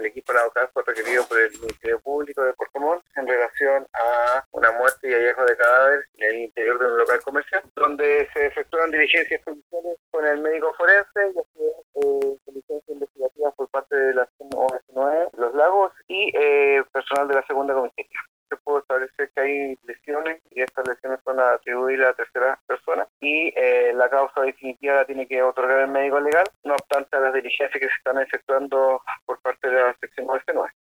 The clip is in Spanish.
el equipo local fue requerido por el Ministerio Público de Puerto Montt en relación a una muerte y hallazgo de cadáver en el interior de un local comercial, donde se efectuaron diligencias policiales con el médico forense y así eh, diligencias investigativas por parte de la OS9, Los Lagos y eh, personal de la segunda comisaría establecer que hay lesiones y estas lesiones son atribuidas a terceras personas y eh, la causa definitiva la tiene que otorgar el médico legal, no obstante las diligencias que se están efectuando por parte de la sección 99.